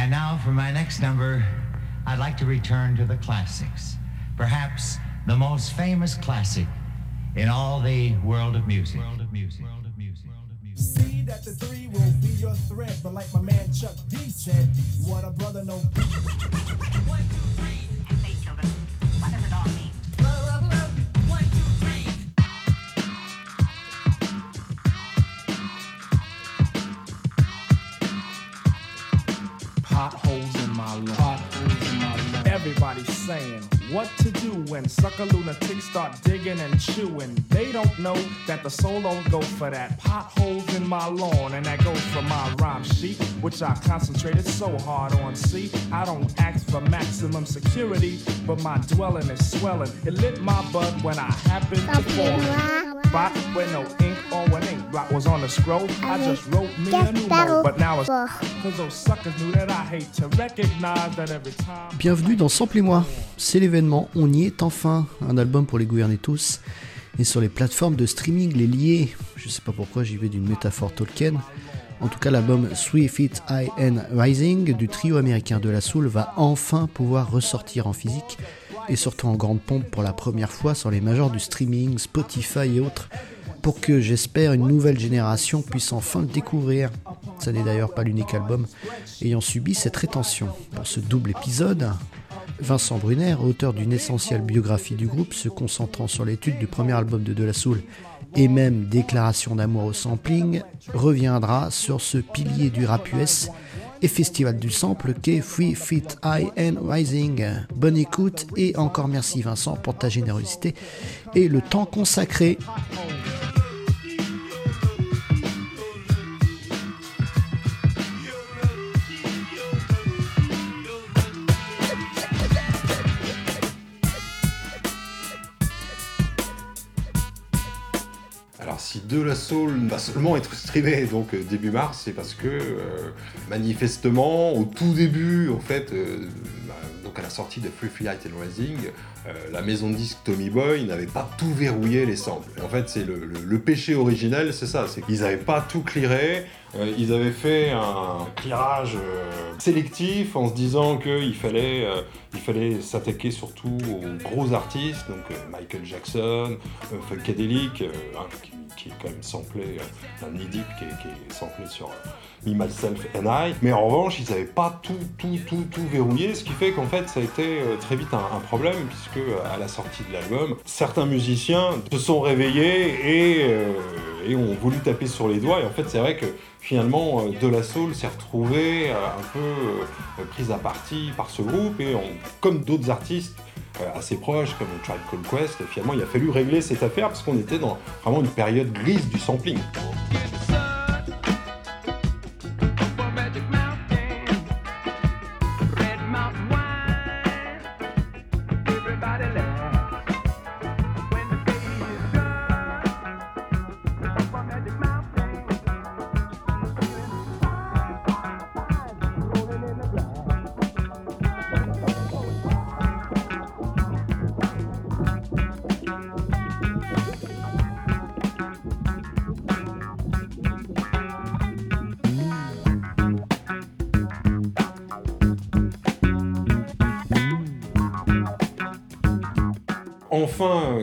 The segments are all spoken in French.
And now for my next number, I'd like to return to the classics. Perhaps the most famous classic in all the world of music. World of music. World of music. See that the three will be your threat, but like my man Chuck D said, what a brother no. One, two, three. Everybody's saying what to do when sucker lunatics start digging and chewing. They don't know that the soul don't go for that. Potholes in my lawn, and that goes for my rhyme sheet, which I concentrated so hard on. See, I don't ask for maximum security, but my dwelling is swelling. It lit my butt when I happened to fall. Spot where no ink or when ink blot was on the scroll. I just wrote me a new mode, but now it's cause those suckers knew that I hate to recognize that every time. Bienvenue dans Sample et moi. C'est l'événement, on y est enfin. Un album pour les gouverner tous. Et sur les plateformes de streaming, les liés. Je sais pas pourquoi j'y vais d'une métaphore Tolkien. En tout cas, l'album Three Feet High and Rising du trio américain de la Soul va enfin pouvoir ressortir en physique et surtout en grande pompe pour la première fois sur les majors du streaming, Spotify et autres, pour que j'espère une nouvelle génération puisse enfin le découvrir. Ça n'est d'ailleurs pas l'unique album ayant subi cette rétention. Pour ce double épisode, Vincent Brunner, auteur d'une essentielle biographie du groupe, se concentrant sur l'étude du premier album de De La Soul et même déclaration d'amour au sampling, reviendra sur ce pilier du rap US et festival du sample qu'est Free Fit High and Rising. Bonne écoute et encore merci Vincent pour ta générosité et le temps consacré. Si De La Soul va seulement être streamé donc euh, début mars, c'est parce que euh, manifestement au tout début en fait, euh, bah, donc à la sortie de Free Free Light and Rising, la maison de disque Tommy Boy n'avait pas tout verrouillé les samples. En fait c'est le péché originel, c'est ça, c'est qu'ils n'avaient pas tout clearé, euh, ils avaient fait un clearage euh, sélectif en se disant qu'il fallait, euh, fallait s'attaquer surtout aux gros artistes, donc Michael Jackson, Funkadelic, hein, qui, est quand même samplé, un Nidip qui est, samplé sur Me, Myself and I. Mais en revanche, ils n'avaient pas tout, tout, tout, tout verrouillé, ce qui fait qu'en fait, ça a été très vite un, problème, puisque à la sortie de l'album, certains musiciens se sont réveillés et, et ont voulu taper sur les doigts. Et en fait, c'est vrai que finalement, euh, De La Soul s'est retrouvé euh, un peu euh, prise à partie par ce groupe, et comme d'autres artistes, assez proches comme Tribe Called Quest, finalement il a fallu régler cette affaire parce qu'on était dans vraiment une période grise du sampling.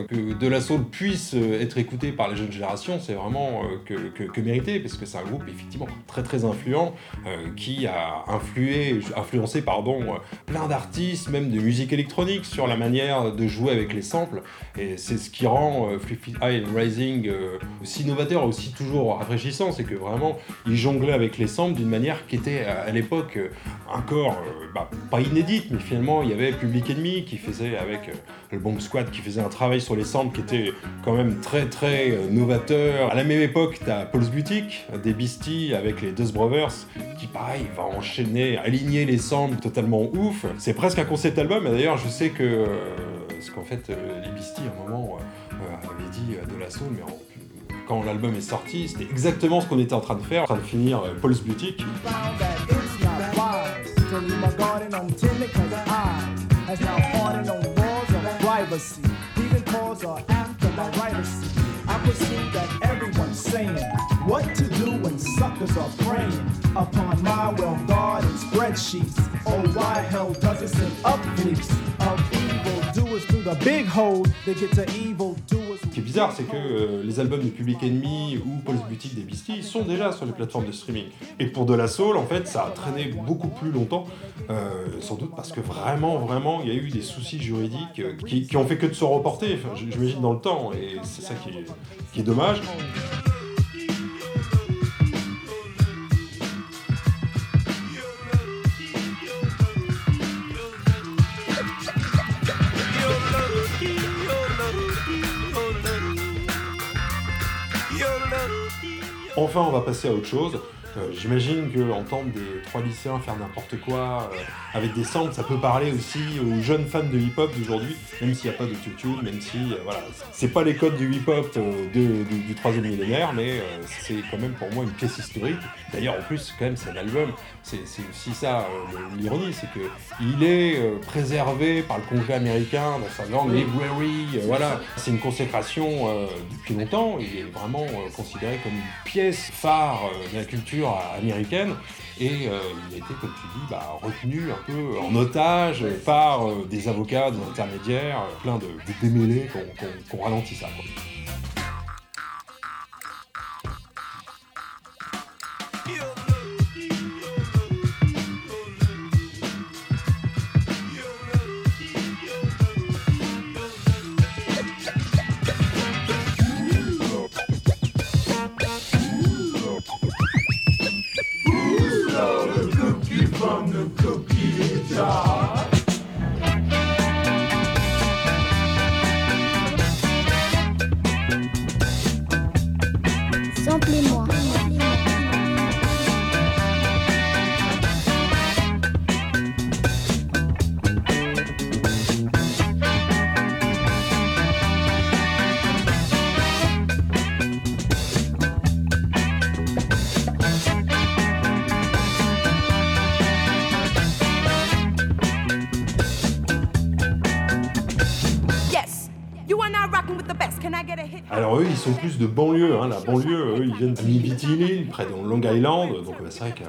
Que De La Soul puisse euh, être écouté par la jeune génération, c'est vraiment euh, que, mérité, parce que c'est un groupe effectivement très très influent, euh, qui a influé, influencé pardon, plein d'artistes, même de musique électronique, sur la manière de jouer avec les samples, et c'est ce qui rend euh, Fit High and Rising euh, aussi novateur, aussi toujours rafraîchissant, c'est que vraiment, ils jonglaient avec les samples d'une manière qui était à, à l'époque euh, encore, euh, bah, pas inédite, mais finalement, il y avait Public Enemy qui faisait avec euh, le Bomb Squad qui faisait un travail sur les samples qui était quand même très très euh, novateur. À la même époque, t'as Paul's Boutique, des Beastie avec les Dust Brothers, qui pareil va enchaîner, aligner les samples totalement ouf. C'est presque un concept album, et d'ailleurs je sais que, euh, parce qu'en fait euh, les Beastie à un moment euh, euh, avaient dit de la soul, mais quand l'album est sorti, c'était exactement ce qu'on était en train de faire, en train de finir Paul's Boutique. That that what to do when suckers are upon my well-guarded spreadsheets? Oh, why hell does it send up of evil doers through the big hole they get to evil doers? Ce qui est bizarre, c'est que euh, les albums de Public Enemy ou Paul's Boutique des Beasties sont déjà sur les plateformes de streaming. Et pour De La Soul, en fait, ça a traîné beaucoup plus longtemps, euh, sans doute parce que vraiment, vraiment, il y a eu des soucis juridiques euh, qui, ont fait que de se reporter, enfin, j'imagine, dans le temps. Et c'est ça qui est dommage. Enfin, on va passer à autre chose. Euh, J'imagine que entendre des trois lycéens faire n'importe quoi euh, avec des samples, ça peut parler aussi aux jeunes fans de hip-hop d'aujourd'hui, même s'il n'y a pas de tutu, même si euh, voilà, c'est pas les codes du hip-hop euh, du troisième millénaire, mais c'est quand même pour moi une pièce historique. D'ailleurs, en plus, quand même, c'est un album. C'est aussi ça l'ironie, c'est que il est préservé par le Congrès américain dans sa grande library. voilà, c'est une consécration depuis longtemps. Il est vraiment considéré comme une pièce phare de la culture américaine. Et euh, il a été, comme tu dis, bah, retenu un peu en otage par euh, des avocats, des intermédiaires, euh, plein de, de démêlés qui ont- qui ont- qui ont ralenti ça. quoi. Plus de banlieue. Hein. La banlieue, eux, ils viennent de Nibitili, près de Long Island. Donc bah, c'est vrai que euh,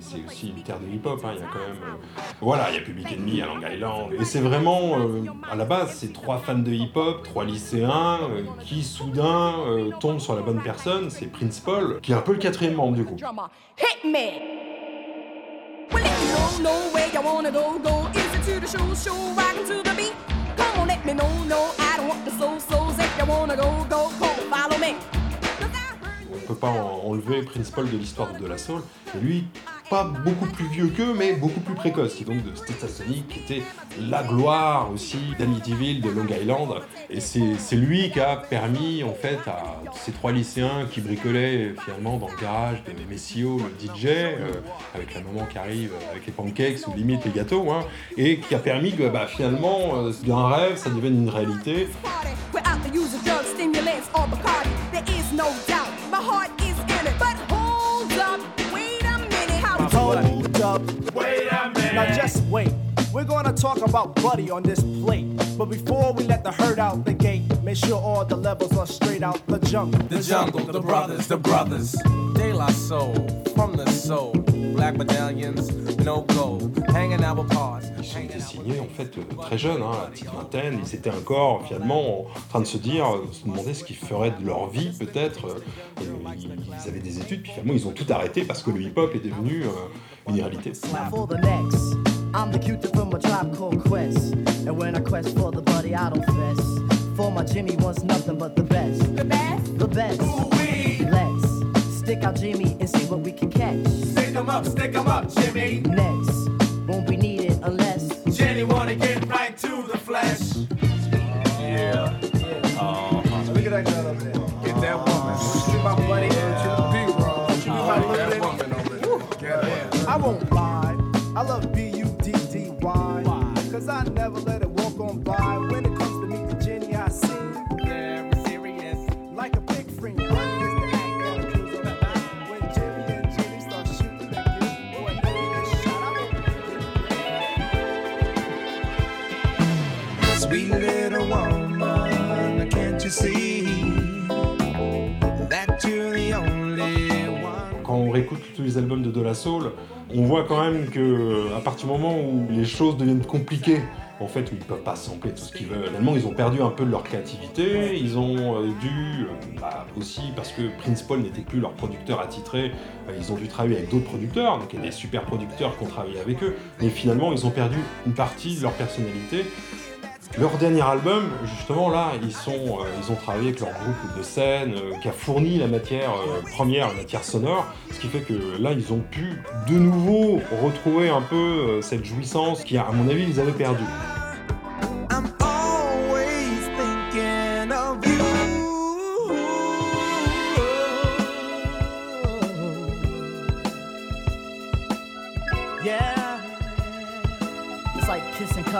c'est- aussi une terre de hip-hop. hein. Il y a quand même... euh, Voilà, il y a Public Enemy à Long Island. Et c'est vraiment, euh, à la base, c'est trois fans de hip-hop, trois lycéens, qui soudain tombent sur la bonne personne. C'est Prince Paul, qui est un peu le quatrième membre du groupe. me, no, no, I don't want the soul souls. If you wanna go, go, go, follow me. On peut pas en- enlever Prince Paul de l'histoire de la soul. Et lui, pas beaucoup plus vieux qu'eux, mais beaucoup plus précoce, qui donc de Sonic, qui était la gloire aussi d'Amityville, de Long Island. Et c'est lui qui a permis, en fait, à ces trois lycéens qui bricolaient finalement dans le garage de Messio, le DJ, euh, avec la maman qui arrive avec les pancakes ou limite les gâteaux, hein, et qui a permis que bah, finalement, euh, d'un rêve, ça devienne une réalité. Party without the use of drugs, stimulants, or Bacardi. There is no doubt my heart is in it. But hold up, wait a minute. How Hold up. Wait a minute. Now just wait. We're gonna talk about Buddy on this plate. But before we let the herd out the gate, make sure all the levels are straight out the jungle. The jungle, the brothers, the brothers. De La Soul, from the soul. Black medallions, no gold. Hanging out with bars. Ils ont été signés en fait très jeunes, hein, à la petite vingtaine. Ils étaient encore finalement en train de se dire, euh, se demander ce qu'ils feraient de leur vie peut-être. Euh, euh, Ils avaient des études, puis finalement ils ont tout arrêté parce que le hip-hop est devenu euh, une réalité. I'm the cutie from a tribe called Quest. And when I quest for the buddy, I don't fess. For my Jimmy wants nothing but the best. the best? The best. Let's stick out Jimmy and see what we can catch. Stick 'em up, stick 'em up, Jimmy. Next, won't be needed unless. Jenny wanna get right to the flesh. Yeah. Uh-huh. Look at that girl over there. Get that woman. Get my buddy into the B-roll. Give me my look that woman over there. I won't lie. I love B-U-D-D-Y. Cause I never let it walk on by. Albums de De La Soul, on voit quand même que à partir du moment où les choses deviennent compliquées, en fait, ils peuvent pas sampler tout ce qu'ils veulent. Finalement, ils ont perdu un peu de leur créativité. Ils ont euh, dû, euh, bah, aussi parce que Prince Paul n'était plus leur producteur attitré, euh, ils ont dû travailler avec d'autres producteurs, donc il y a des super producteurs qui ont travaillé avec eux. Mais finalement, ils ont perdu une partie de leur personnalité. Leur dernier album, justement, là, euh, ils ont travaillé avec leur groupe de scène euh, qui a fourni la matière euh, première, la matière sonore, ce qui fait que là, ils ont pu de nouveau retrouver un peu cette jouissance qui, à mon avis, ils avaient perdu.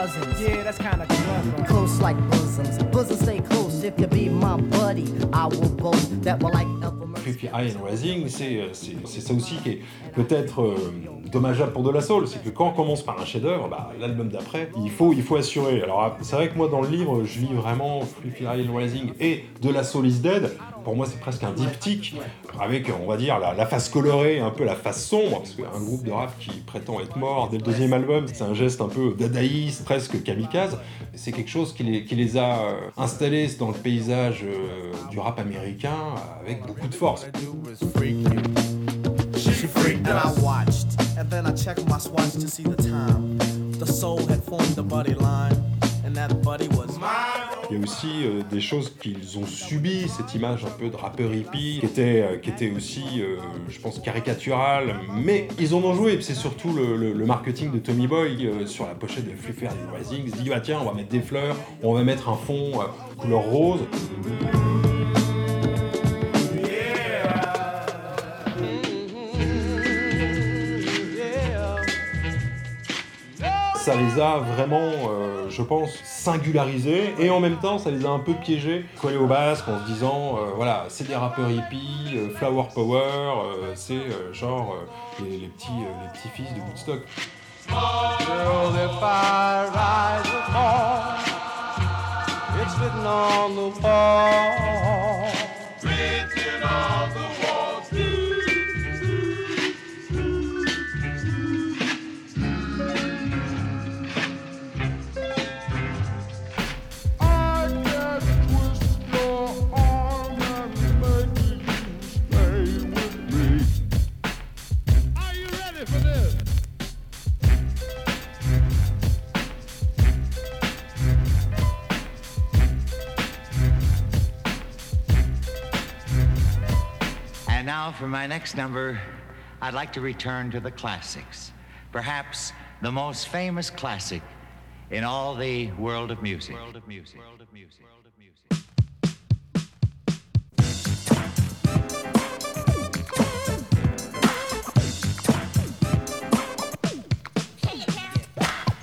Cousins. Yeah, that's kind of clever. Close like bosoms. Bosoms stay close. If you be my buddy, I will boast that we're like Elmer Creepy Eye and Rising, c'est euh, c'est- c'est ça aussi qui est peut-être euh, dommageable pour De La Soul, c'est que quand on commence par un chef-d'œuvre, bah, l'album d'après, il faut, il faut assurer. Alors c'est vrai que moi dans le livre, je lis vraiment Eye and Rising et De La Soul is Dead. Pour moi, c'est presque un diptyque avec, on va dire, la, face colorée, un peu la face sombre, parce qu'un groupe de rap qui prétend être mort dès le deuxième album, c'est un geste un peu dadaïste, presque kamikaze. C'est quelque chose qui les, a euh, installés dans le paysage euh, du rap américain avec beaucoup de force. And then I checked my swatch to see the time. The soul had formed a buddy line, and that buddy was Il y a aussi euh, des choses qu'ils ont subies, cette image un peu de rappeur hippie, qui était, euh, qui était aussi, euh, je pense, caricaturale, mais ils en ont joué. C'est surtout le, marketing de Tommy Boy sur la pochette de Free Rising. Ils se dit, ah, tiens, on va mettre des fleurs, on va mettre un fond couleur rose. Les a vraiment, euh, je pense, singularisés. Et en même temps, ça les a un peu piégés, collés au basque en se disant, euh, voilà, c'est des rappeurs hippies, euh, flower power, c'est genre les, petits, les petits fils de Woodstock. For my next number, I'd like to return to the classics. Perhaps the most famous classic in all the world of music. World of music. World of music. World of music.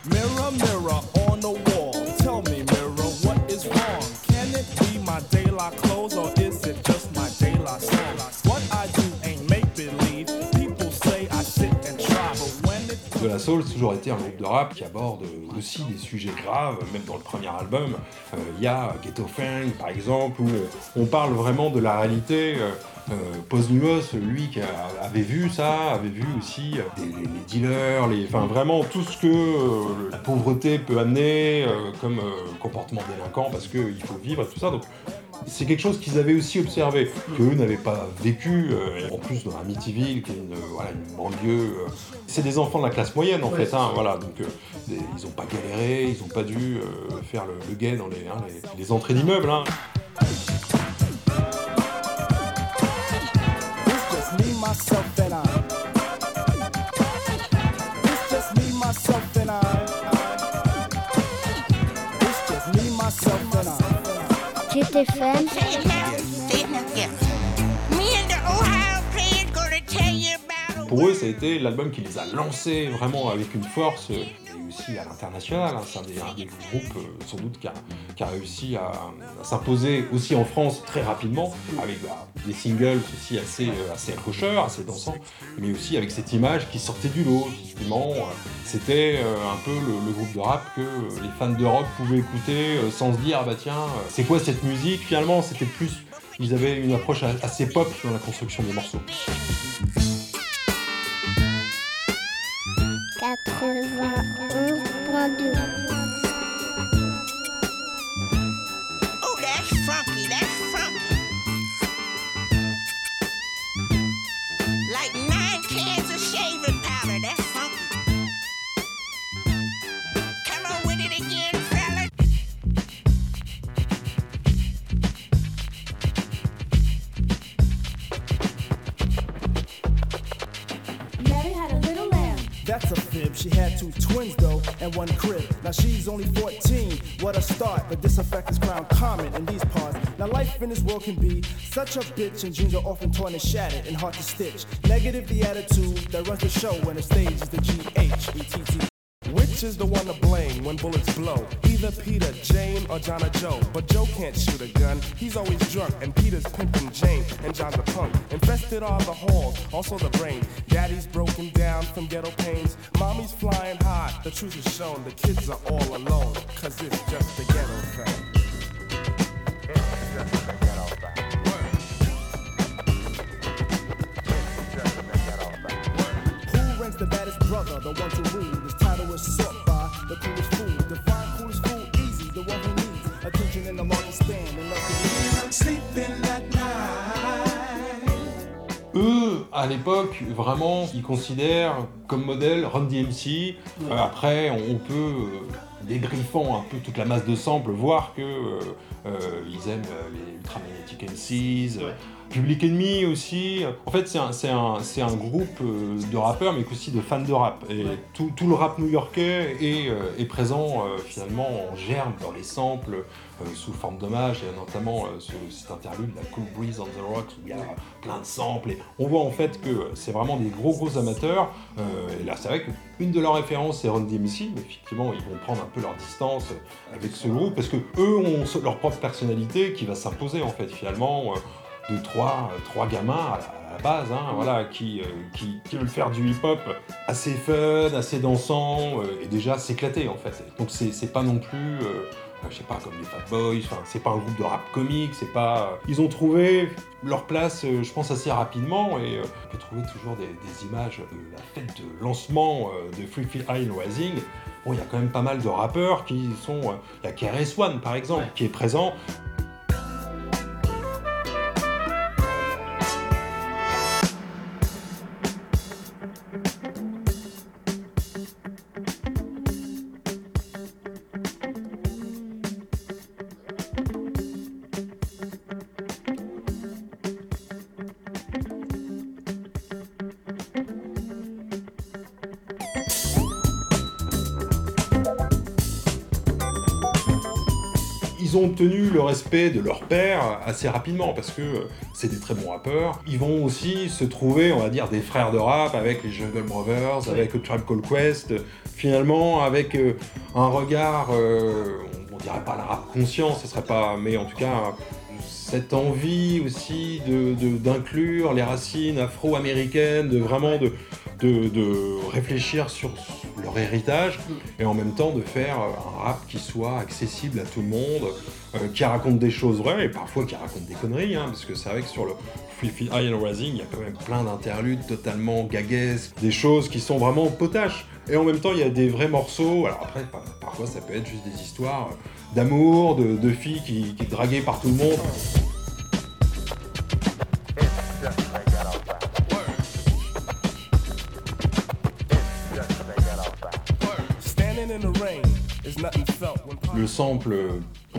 Mirror, mirror on the wall. Tell me, mirror, what is wrong? Can it be my daylight clothes or Soul, toujours été un groupe de rap qui aborde aussi des sujets graves, même dans le premier album. Euh, Il y a Ghetto Fang, par exemple, où on, parle vraiment de la réalité. Euh, euh, Posthumous, lui qui avait vu ça, avait vu aussi euh, les, les dealers, les, enfin vraiment tout ce que euh, la pauvreté peut amener euh, comme euh, comportement délinquant parce qu'il faut vivre et tout ça. C'est quelque chose qu'ils avaient aussi observé, qu'eux n'avaient pas vécu, euh, en plus dans Amityville, qui est une, euh, voilà, une banlieue. euh, c'est des enfants de la classe moyenne en fait, hein, voilà, donc euh, des- ils n'ont pas galéré, ils n'ont pas dû euh, faire le, le guet dans les, hein, les, les entrées d'immeubles. hein. It's just me, myself, Pour eux, ça a été l'album qui les a lancés vraiment avec une force, euh, à l'international. hein. C'est un des, groupes, euh, sans doute, qui a, réussi à, s'imposer aussi en France très rapidement, avec bah, des singles aussi assez, euh, assez accrocheurs, assez dansants, mais aussi avec cette image qui sortait du lot. Justement, c'était euh, un peu le, groupe de rap que les fans de rock pouvaient écouter sans se dire, ah bah tiens, c'est quoi cette musique? Finalement, c'était plus. Ils avaient une approche assez pop dans la construction des morceaux. In this world can be such a bitch, and dreams are often torn and shattered and hard to stitch. Negative the attitude that runs the show when the stage is the G H E T T. Which is the one to blame when bullets blow? Either Peter, Jane, or John or Joe. But Joe can't shoot a gun, he's always drunk. And Peter's pimping Jane, and John's a punk. Infested are the halls, also the brain. Daddy's broken down from ghetto pains. Mommy's flying high, the truth is shown. The kids are all alone, cause it's just the ghetto thing. Attention in the market stand and love to Eux, à l'époque, vraiment, ils considèrent comme modèle Run DMC. Euh, après, on, peut, euh, dégriffant un peu toute la masse de samples, voir que euh, euh, ils aiment euh, les Ultramagnetic MCs, euh, Public Enemy aussi. En fait, c'est un, groupe euh, de rappeurs, mais aussi de fans de rap. Et tout, tout le rap new-yorkais est, euh, est présent euh, finalement en germe dans les samples sous forme d'hommage, et notamment ce, cet interlude, la Cool Breeze on the Rocks, où il y a plein de samples. Et on voit en fait que c'est vraiment des gros gros amateurs. Et là, c'est vrai qu'une de leurs références, c'est Run DMC, mais effectivement, ils vont prendre un peu leur distance avec ce groupe, parce que eux ont leur propre personnalité qui va s'imposer en fait finalement. De trois, euh, trois gamins à la, base, hein, voilà, qui, euh, qui, qui veulent faire du hip-hop assez fun, assez dansant, euh, et déjà s'éclater en fait. Donc c'est pas non plus, euh, je sais pas, comme les Fat Boys, c'est pas un groupe de rap comique, c'est pas... Ils ont trouvé leur place, je pense, assez rapidement, et on peut trouver toujours des, des images de la fête de lancement de Free Feel High Rising. Bon, il y a quand même pas mal de rappeurs qui sont... la KRS One, par exemple, qui est présent. Ils ont obtenu le respect de leur père assez rapidement parce que euh, c'est des très bons rappeurs. Ils vont aussi se trouver, on va dire, des frères de rap avec les Jungle Brothers, avec le Tribe Called Quest. Finalement, avec euh, un regard, euh, on, dirait pas la rap conscient, ce serait pas, mais en tout cas cette envie aussi de de- d'inclure les racines afro-américaines, de vraiment de, de, de réfléchir sur leur héritage et en même temps de faire euh, un rap qui soit accessible à tout le monde, euh, qui raconte des choses vraies et parfois qui raconte des conneries, hein, parce que c'est vrai que sur le Free Feel High Rising, il y a quand même plein d'interludes totalement gaguesques, des choses qui sont vraiment potaches. Et en même temps, il y a des vrais morceaux. Alors après, par- parfois, ça peut être juste des histoires euh, d'amour, de, filles qui, qui draguées par tout le monde. Le sample,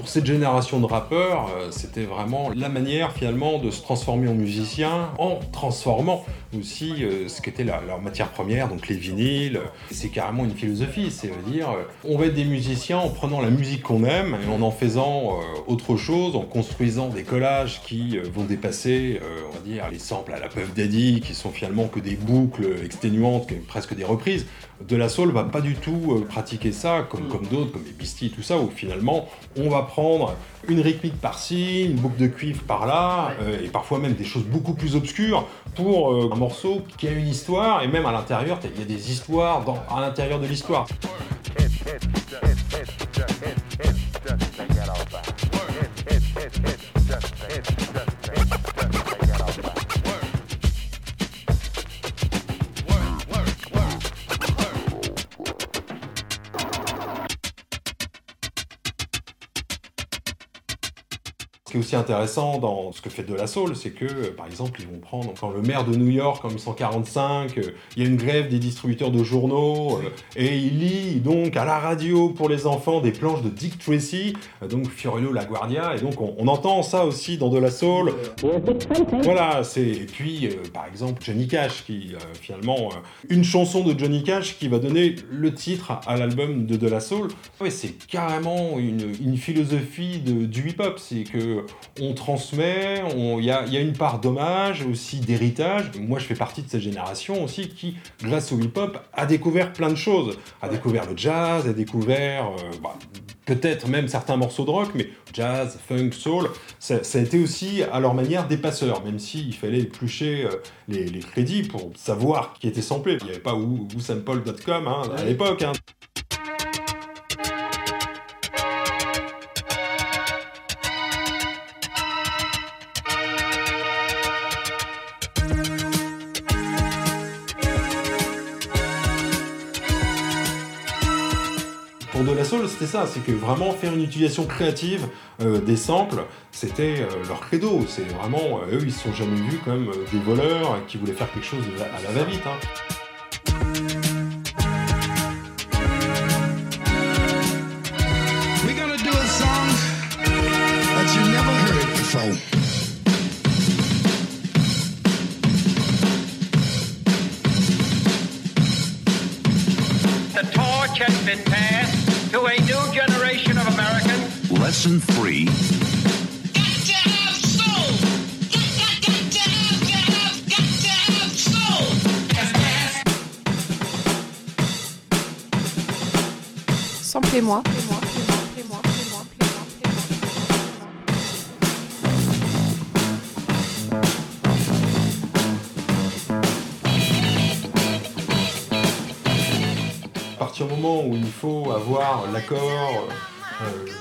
pour cette génération de rappeurs, euh, c'était vraiment la manière finalement de se transformer en musicien en transformant aussi euh, ce qu'était la- leur matière première, donc les vinyles. C'est carrément une philosophie, c'est-à-dire euh, on va être des musiciens en prenant la musique qu'on aime et en en faisant autre chose, en construisant des collages qui vont dépasser, on va dire, les samples à la Puff Daddy, qui sont finalement que des boucles exténuantes, que- presque des reprises. De la Soul va pas du tout pratiquer ça, comme, comme d'autres, comme les Beastie, tout ça, où finalement on va prendre une rythmique par-ci, une boucle de cuivre par-là, euh, et parfois même des choses beaucoup plus obscures pour euh, un morceau qui a une histoire, et même à l'intérieur, il y a des histoires dans- à l'intérieur de l'histoire. Qui aussi intéressant dans ce que fait De La Soul, c'est que, euh, par exemple, ils vont prendre, quand le maire de New York, en 1945, euh, il y a une grève des distributeurs de journaux, euh, et il lit donc à la radio pour les enfants des planches de Dick Tracy, euh, donc Fiorello La Guardia, et donc on, entend ça aussi dans De La Soul. Voilà, c'est et puis par exemple Johnny Cash qui finalement une chanson de Johnny Cash qui va donner le titre à l'album de De La Soul. Ouais, c'est carrément une, philosophie du hip-hop, c'est que on transmet, il y a, il y a une part d'hommage aussi d'héritage. Moi, je fais partie de cette génération aussi qui, grâce au hip-hop, a découvert plein de choses, a découvert le jazz, a découvert euh, bah, peut-être même certains morceaux de rock, mais jazz, funk, soul, ça, ça a été aussi à leur manière des passeurs, même s'il fallait éplucher euh, les, les crédits pour savoir qui était samplé. Il n'y avait pas who- whosample.com hein, à l'époque. hein. De La Soul, c'était ça, c'est que vraiment faire une utilisation créative euh, des samples, c'était euh, leur credo. C'est vraiment, euh, eux, ils se sont jamais vus comme des voleurs qui voulaient faire quelque chose à la va-vite. hein. Lesson three. Samplez-moi. À partir du moment où il faut avoir l'accord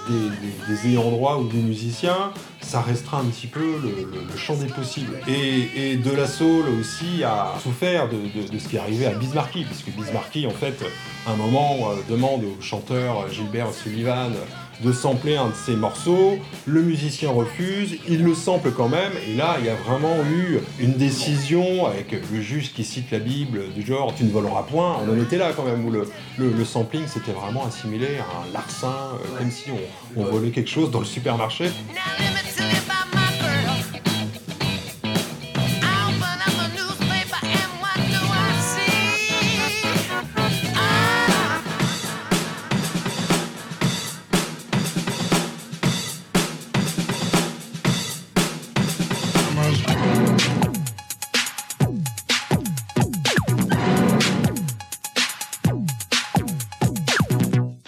des, des- des ayants droit ou des musiciens, ça restreint un petit peu le, champ des possibles. Et, et aussi a souffert de, ce qui est arrivé à Bismarcky, parce que Bismarcky, en fait, à un moment, euh, demande au chanteur Gilbert Sullivan de sampler un de ses morceaux, le musicien refuse, il le sample quand même, et là, il y a vraiment eu une décision avec le juge qui cite la Bible du genre « tu ne voleras point », on en était là quand même, où le, le, sampling c'était vraiment assimilé à un larcin, euh, comme si on, on volait quelque chose dans le supermarché.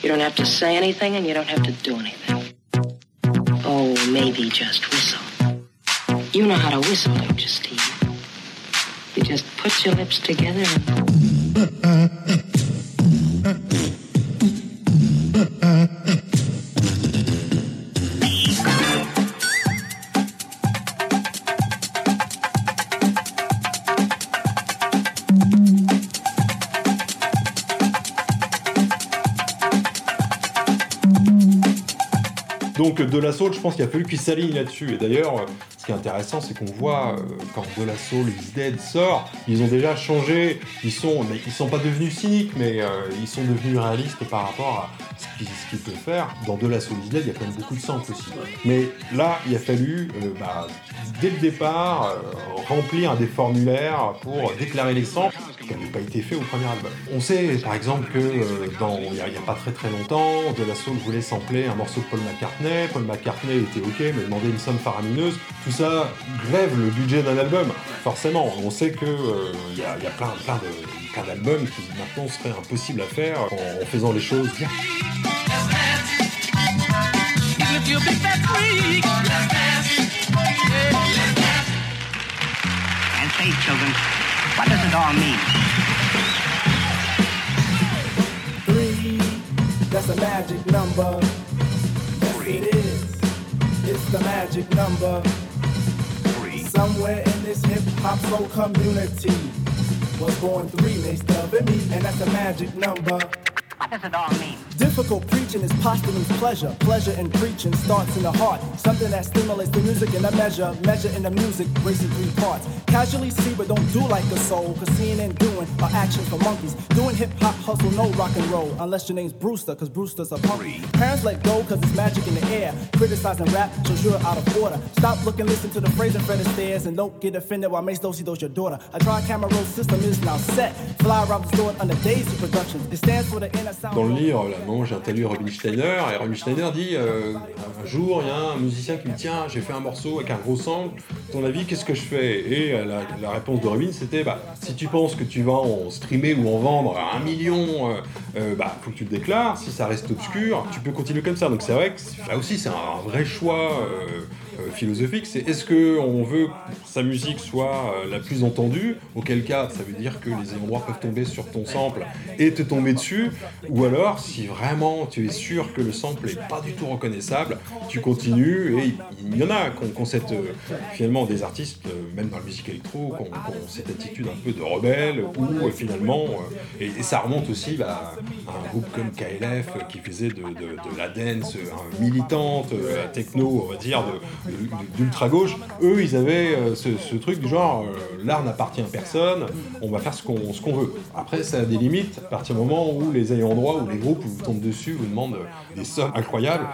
You don't have to say anything and you don't have to do anything. Oh, maybe just whistle. You know how to whistle, don't you, Steve? You just put your lips together and. De La Soul, je pense qu'il a fallu qu'il s'aligne là-dessus. Et d'ailleurs, euh, ce qui est intéressant, c'est qu'on voit euh, quand De La Soul is Dead sort, ils ont déjà changé. Ils sont, mais ils sont pas devenus cyniques, mais euh, ils sont devenus réalistes par rapport à ce qu'il ce qu'il peut faire. Dans De La Soul is Dead, il y a quand même beaucoup de samples aussi. Mais là, il a fallu, bah, dès le départ, remplir des formulaires pour déclarer les n'avaient été faits au premier album. On sait, par exemple, que euh, dans il n'y a, pas très très longtemps, De La Soul voulait sampler un morceau de Paul McCartney. Paul McCartney était ok, mais demandait une somme faramineuse. Tout ça grève le budget d'un album. Forcément, on sait que euh, il y, a, plein, plein de plein d'albums qui maintenant seraient impossibles à faire en, faisant les choses? That's a magic number. Yes, it is. It's the magic number. Somewhere in this hip hop soul community was born three mixed up in me, and that's a magic number. What does it all mean? Difficult preaching is posthumous pleasure. Pleasure in preaching starts in the heart. Something that stimulates the music in a measure. Measure in the music, racing three parts. Casually see, but don't do like a soul. Cause seeing and doing are actions for monkeys. Doing hip hop, hustle, no rock and roll. Unless your name's Brewster, cause Brewster's a punk. Parents let go cause it's magic in the air. Criticizing rap shows you're out of order. Stop looking, listen to the phrase in front of stairs. And don't get offended while Mace Dosey does your daughter. A tri camera roll system is now set. Fly around the store under Daisy Productions. It stands for the inner sound. Dans le livre, j'ai interviewé Robin Steiner, et Robin Steiner dit euh, un jour, il y a un musicien qui me dit j'ai fait un morceau avec un gros sample, ton avis, qu'est-ce que je fais? Et euh, la, la réponse de Robin, c'était bah, Si tu penses que tu vas en streamer ou en vendre un million, euh, euh, bah, faut que tu le déclares. Si ça reste obscur, tu peux continuer comme ça. Donc c'est vrai que là aussi, c'est un vrai choix. Euh, philosophique, c'est est-ce que on veut que sa musique soit euh, la plus entendue, auquel cas ça veut dire que les droit peuvent tomber sur ton sample et te tomber dessus, ou alors si vraiment tu es sûr que le sample est pas du tout reconnaissable, tu continues et il y en a qui ont cette, euh, finalement des artistes, même dans la musique électro, qui ont, qui ont cette attitude un peu de rebelle, euh, finalement, et, ça remonte aussi bah, à un groupe comme KLF qui faisait de, la dance militante, techno, on va dire, de- d'ultra gauche. Eux, ils avaient euh, ce, ce truc du genre, euh, l'art n'appartient à personne, on va faire ce qu'on veut. Après, ça a des limites à partir du moment où les ayants droit ou les groupes vous tombent dessus, vous demandent euh, des sommes incroyables.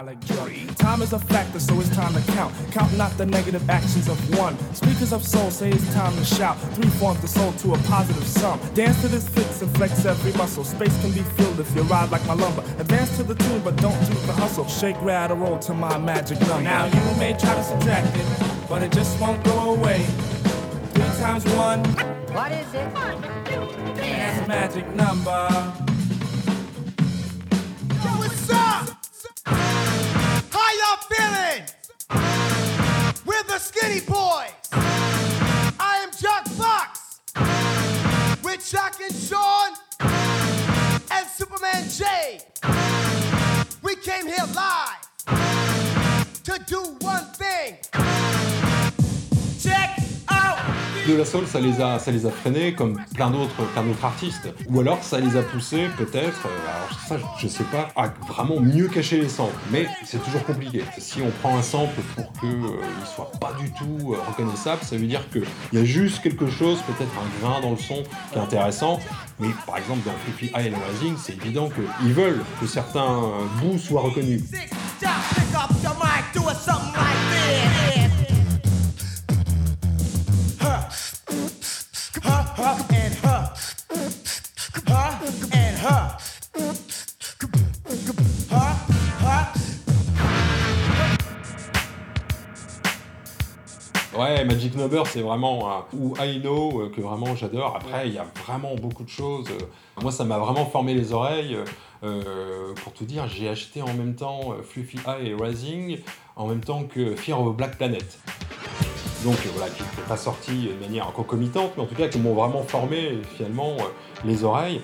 Time is a factor, so it's time to count. Count not the negative actions of one. Speakers of soul say it's time to shout. Three forms the soul to a positive sum. Dance to this fix and flex every muscle. Space can be filled if you ride like my lumber. Advance to the tune, but don't do the hustle. Shake, rattle, roll to my magic number. Now you may try to subtract it, but it just won't go away. Three times one. What is it? That's a magic number. Yo, what's up? How y'all feeling? We're the Skinny Boys. I am Chuck Fox with Chuck and Sean and Superman J. We came here live De la soul, ça les a, ça les a freinés comme plein d'autres, plein d'autres artistes. Ou alors ça les a poussés peut-être, euh, alors ça je sais pas, à vraiment mieux cacher les samples. Mais c'est toujours compliqué. Si on prend un sample pour que euh, il soit pas du tout euh, reconnaissable, ça veut dire qu'il y a juste quelque chose, peut-être un grain dans le son qui est intéressant. Mais par exemple dans Fifi High and Rising, c'est évident qu'ils veulent que certains euh, bouts soient reconnus. Ouais, Magic Number, c'est vraiment un- ou I Know euh, que vraiment j'adore. Après, il y a vraiment beaucoup de choses. euh, Moi, ça m'a vraiment formé les oreilles. Euh, pour tout dire, j'ai acheté en même temps euh, Fluffy Eye et Rising, en même temps que Fear of Black Planet. Donc euh, voilà, qui n'est pas sorti de manière concomitante, mais en tout cas qui m'ont vraiment formé finalement les oreilles.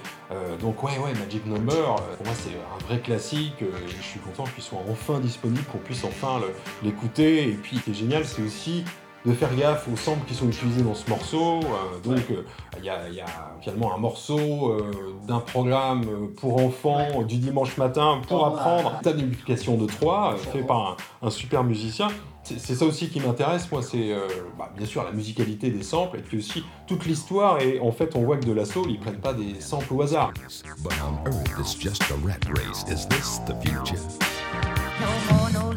Donc ouais, ouais, Magic Number, pour moi c'est un vrai classique. je suis content qu'il soit enfin disponible, qu'on puisse enfin l'écouter. Et puis, ce qui est génial, c'est aussi de faire gaffe aux samples qui sont utilisés dans ce morceau. Euh, donc, euh, il y, a, il y a finalement un morceau euh, d'un programme euh, pour enfants euh, du dimanche matin pour apprendre ta multiplication de 3, fait par un, un super musicien. C'est ça aussi qui m'intéresse, moi, c'est euh, bah, bien sûr la musicalité des samples et puis aussi toute l'histoire. Et en fait, on voit que de la soul, ils prennent pas des samples au hasard. But on Earth, it's just a rat race. Is this the future? No more, no less. No,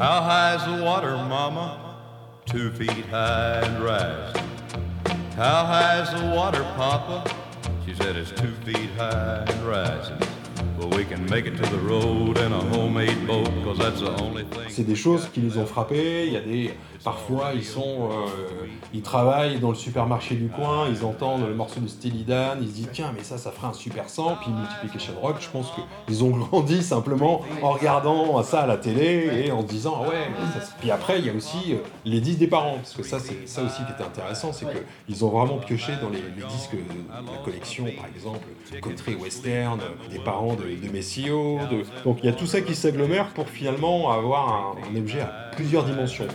How high's the water, mama? Two feet high and rising. How high's the water, papa? She said it's two feet high and rising. C'est des choses qui les ont frappés. Il y a des parfois ils sont euh, ils travaillent dans le supermarché du coin, ils entendent le morceau de Steely Dan, ils se disent tiens mais ça ça ferait un super sang. Puis Multiplication Rock, je pense qu'ils ont grandi simplement en regardant ça à la télé et en se disant ah ouais. mais ça, puis après il y a aussi euh, les disques des parents parce que ça c'est ça aussi qui était intéressant, c'est que ils ont vraiment pioché dans les, les disques de la collection par exemple country western des parents de, de Messio. De... Donc il y a tout ça qui s'agglomère pour finalement avoir un, objet à plusieurs dimensions.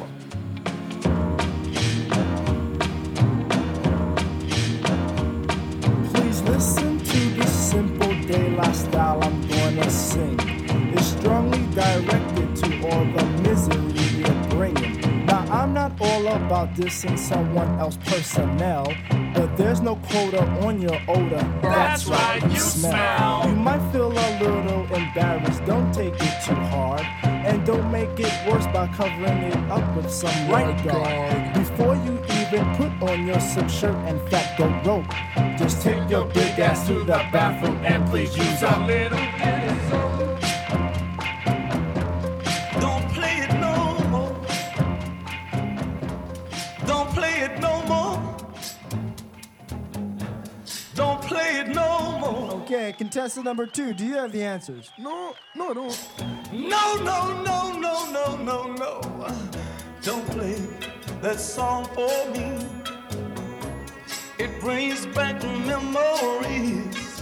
I'm not all about dissing someone else's personnel, but there's no quota on your odor. That's right, you smell. You might feel a little embarrassed, don't take it too hard. And don't make it worse by covering it up with some right guard. Before you even put on your silk shirt and fat goat rope, just take your big ass to the bathroom and please use a little Okay, contestant number two, do you have the answers? No, no, no. No, no, no, no, no, no, no. Don't play that song for me. It brings back memories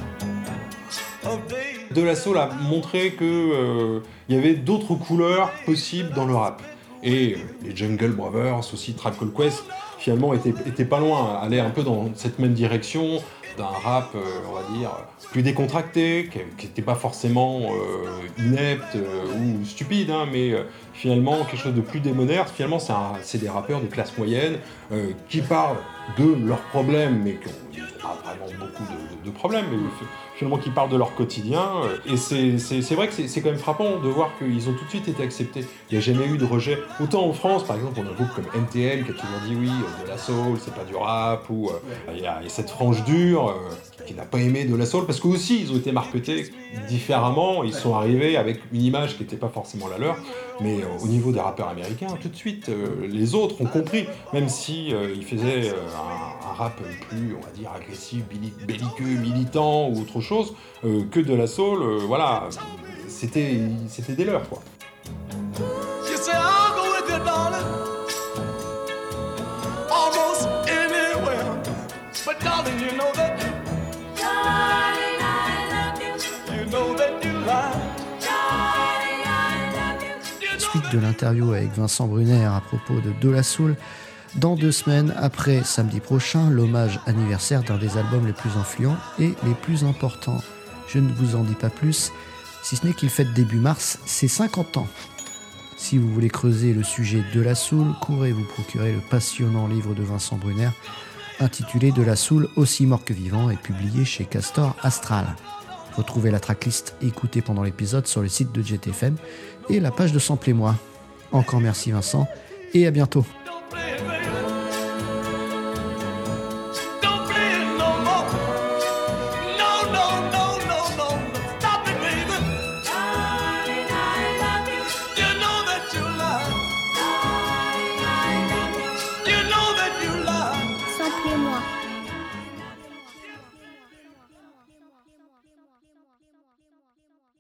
of days. De La Soul a montré que euh, il y avait d'autres couleurs possibles dans le rap. Et euh, les Jungle Brothers, aussi Tribe Called Quest, finalement étaient, étaient pas loin, allaient un peu dans cette même direction d'un rap, euh, on va dire, plus décontracté, qui n'était pas forcément euh, inepte euh, ou stupide, hein, mais finalement quelque chose de plus démonaire. Finalement, c'est des rappeurs de classe moyenne euh, qui parlent de leurs problèmes, mais qui n'ont pas vraiment beaucoup de, problèmes, mais fi- finalement qui parlent de leur quotidien. euh, Et c'est- vrai que c'est quand même frappant de voir qu'ils ont tout de suite été acceptés. Il n'y a jamais eu de rejet. Autant en France, par exemple, on a un groupe comme NTM qui a toujours dit oui, euh, de la soul, c'est pas du rap, ou il y, a cette frange dure qui n'a pas aimé de la soul, parce qu'aussi ils ont été marketés différemment, ils sont arrivés avec une image qui n'était pas forcément la leur, mais euh, au niveau des rappeurs américains, tout de suite, euh, les autres ont compris, même si euh, ils faisaient un, rap plus, on va dire, agressif, belli- belliqueux, militant ou autre chose, que de la soul, voilà, c'était des leurs, quoi. De l'interview avec Vincent Brunner à propos de De La. Dans deux semaines, après samedi prochain, l'hommage anniversaire d'un des albums les plus influents et les plus importants. Je ne vous en dis pas plus, si ce n'est qu'il fête début mars ses 50 ans. Si vous voulez creuser le sujet de la Soul, courez vous procurer le passionnant livre de Vincent Brunner intitulé De la Soul aussi mort que vivant et publié chez Castor Astral. Retrouvez la tracklist écoutée pendant l'épisode sur le site de GTFM et la page de Sample et moi. Encore merci Vincent et à bientôt.